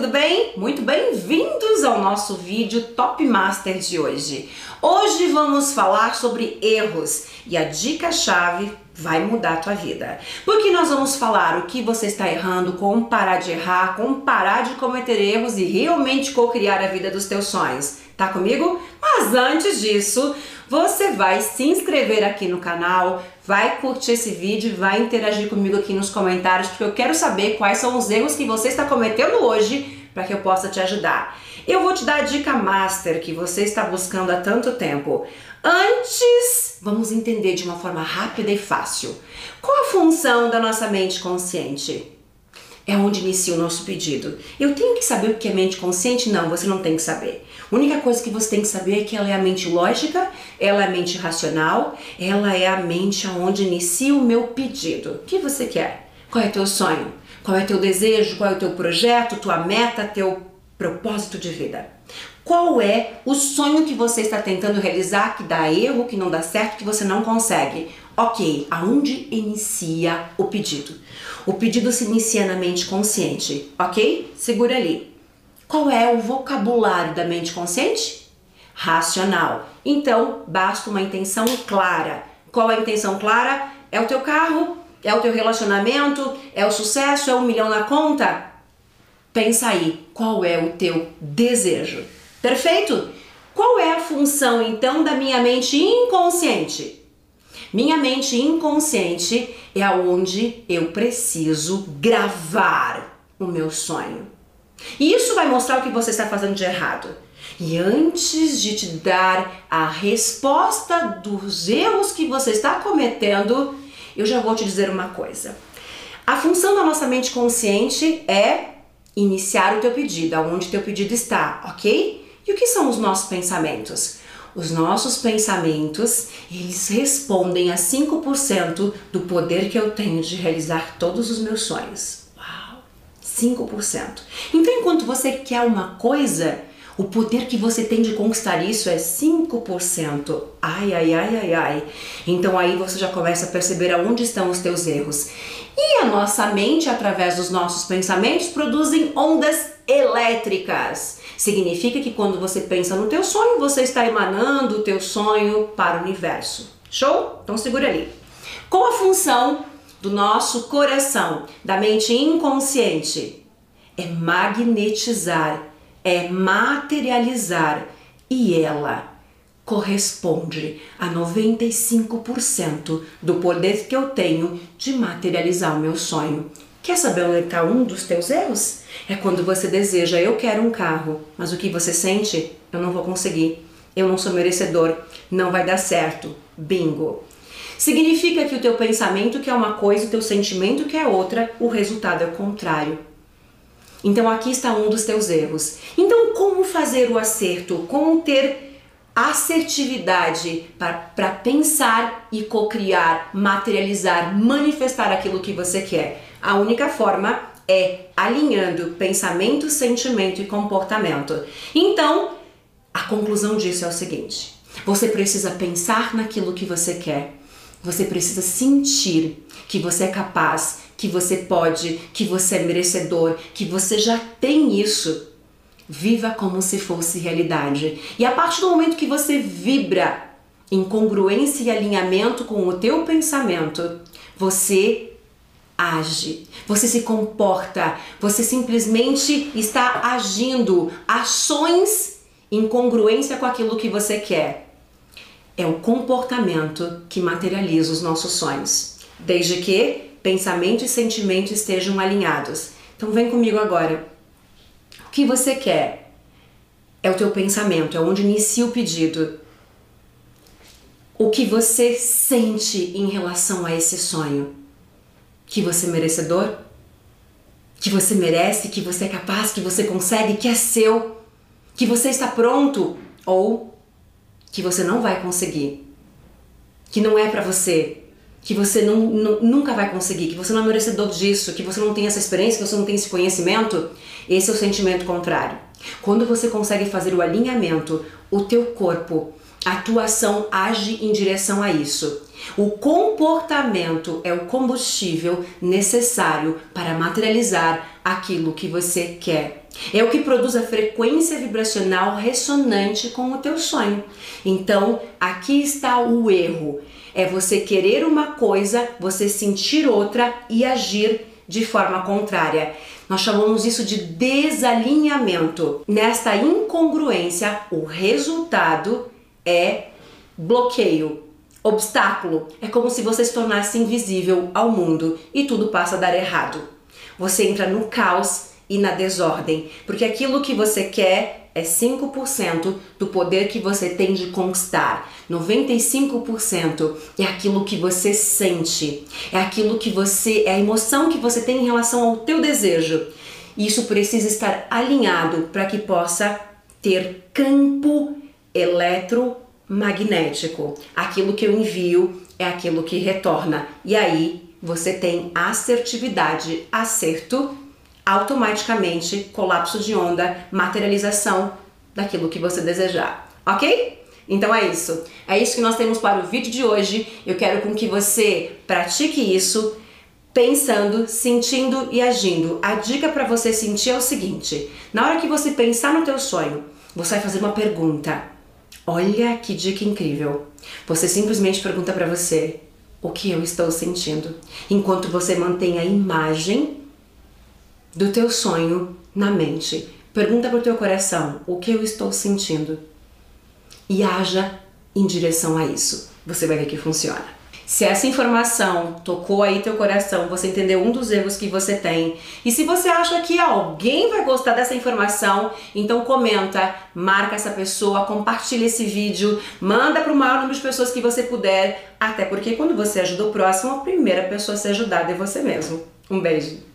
tudo bem? Muito bem-vindos ao nosso vídeo Top Master de hoje. Hoje vamos falar sobre erros e a dica-chave vai mudar a tua vida. Porque nós vamos falar o que você está errando, como parar de errar, como parar de cometer erros e realmente co-criar a vida dos teus sonhos. Tá comigo? Mas antes disso, você vai se inscrever aqui no canal, vai curtir esse vídeo, vai interagir comigo aqui nos comentários, porque eu quero saber quais são os erros que você está cometendo hoje para que eu possa te ajudar. Eu vou te dar a dica master que você está buscando há tanto tempo. Antes, vamos entender de uma forma rápida e fácil. Qual a função da nossa mente consciente? É onde inicia o nosso pedido. Eu tenho que saber o que é mente consciente? Não, você não tem que saber. A única coisa que você tem que saber é que ela é a mente lógica, ela é a mente racional, ela é a mente onde inicia o meu pedido. O que você quer? Qual é o teu sonho? Qual é o teu desejo? Qual é o teu projeto, tua meta, teu propósito de vida? Qual é o sonho que você está tentando realizar que dá erro, que não dá certo, que você não consegue? Ok, aonde inicia o pedido? O pedido se inicia na mente consciente, ok? Segura ali. Qual é o vocabulário da mente consciente? Racional. Então, basta uma intenção clara. Qual é a intenção clara? É o teu carro? É o teu relacionamento? É o sucesso? É um milhão na conta? Pensa aí, qual é o teu desejo? Perfeito? Qual é a função então da minha mente inconsciente? Minha mente inconsciente é aonde eu preciso gravar o meu sonho. E isso vai mostrar o que você está fazendo de errado. E antes de te dar a resposta dos erros que você está cometendo, eu já vou te dizer uma coisa. A função da nossa mente consciente é iniciar o teu pedido, aonde teu pedido está, ok? E o que são os nossos pensamentos? Os nossos pensamentos, eles respondem a 5% do poder que eu tenho de realizar todos os meus sonhos. Uau! 5%. Então, enquanto você quer uma coisa, o poder que você tem de conquistar isso é 5%. Ai, ai, ai, ai, ai. Então aí você já começa a perceber aonde estão os teus erros. E a nossa mente, através dos nossos pensamentos, produzem ondas elétricas. Significa que quando você pensa no teu sonho, você está emanando o teu sonho para o universo. Show? Então segura ali. Qual a função do nosso coração, da mente inconsciente? É magnetizar, é materializar e ela corresponde a 95% do poder que eu tenho de materializar o meu sonho. Quer saber onde está um dos teus erros? É quando você deseja, eu quero um carro, mas o que você sente? Eu não vou conseguir, eu não sou merecedor, não vai dar certo. Bingo! Significa que o teu pensamento quer uma coisa, o teu sentimento quer outra, o resultado é o contrário. Então aqui está um dos teus erros. Então, como fazer o acerto? Como ter assertividade para pensar e cocriar, materializar, manifestar aquilo que você quer? A única forma é alinhando pensamento, sentimento e comportamento. Então, a conclusão disso é o seguinte: você precisa pensar naquilo que você quer. Você precisa sentir que você é capaz, que você pode, que você é merecedor, que você já tem isso. Viva como se fosse realidade. E a partir do momento que você vibra em congruência e alinhamento com o teu pensamento, você age, você se comporta, você simplesmente está agindo ações em congruência com aquilo que você quer. É o comportamento que materializa os nossos sonhos, desde que pensamento e sentimento estejam alinhados. Então vem comigo agora. O que você quer é o teu pensamento, é onde inicia o pedido. O que você sente em relação a esse sonho que você é merecedor, que você merece, que você é capaz, que você consegue, que é seu, que você está pronto ou que você não vai conseguir, que não é para você, que você não, não, nunca vai conseguir, que você não é merecedor disso, que você não tem essa experiência, que você não tem esse conhecimento, esse é o sentimento contrário. Quando você consegue fazer o alinhamento, o teu corpo, a tua ação age em direção a isso. O comportamento é o combustível necessário para materializar aquilo que você quer. É o que produz a frequência vibracional ressonante com o teu sonho. Então, aqui está o erro. É você querer uma coisa, você sentir outra e agir de forma contrária. Nós chamamos isso de desalinhamento. Nesta incongruência, o resultado é bloqueio, obstáculo. É como se você se tornasse invisível ao mundo e tudo passa a dar errado. Você entra no caos e na desordem, porque aquilo que você quer é 5% do poder que você tem de conquistar. 95% é aquilo que você sente, é aquilo que você, é a emoção que você tem em relação ao teu desejo. Isso precisa estar alinhado para que possa ter campo eletromagnético. Aquilo que eu envio é aquilo que retorna. E aí você tem assertividade, acerto, automaticamente colapso de onda, materialização daquilo que você desejar. OK? Então é isso. É isso que nós temos para o vídeo de hoje. Eu quero com que você pratique isso pensando, sentindo e agindo. A dica para você sentir é o seguinte: na hora que você pensar no teu sonho, você vai fazer uma pergunta. Olha que dica incrível. Você simplesmente pergunta para você: o que eu estou sentindo? Enquanto você mantém a imagem do teu sonho na mente. Pergunta para o teu coração: o que eu estou sentindo? e haja em direção a isso. Você vai ver que funciona. Se essa informação tocou aí teu coração, você entendeu um dos erros que você tem, e se você acha que alguém vai gostar dessa informação, então comenta, marca essa pessoa, compartilha esse vídeo, manda para o maior número de pessoas que você puder, até porque quando você ajuda o próximo, a primeira pessoa a ser ajudada é você mesmo. Um beijo.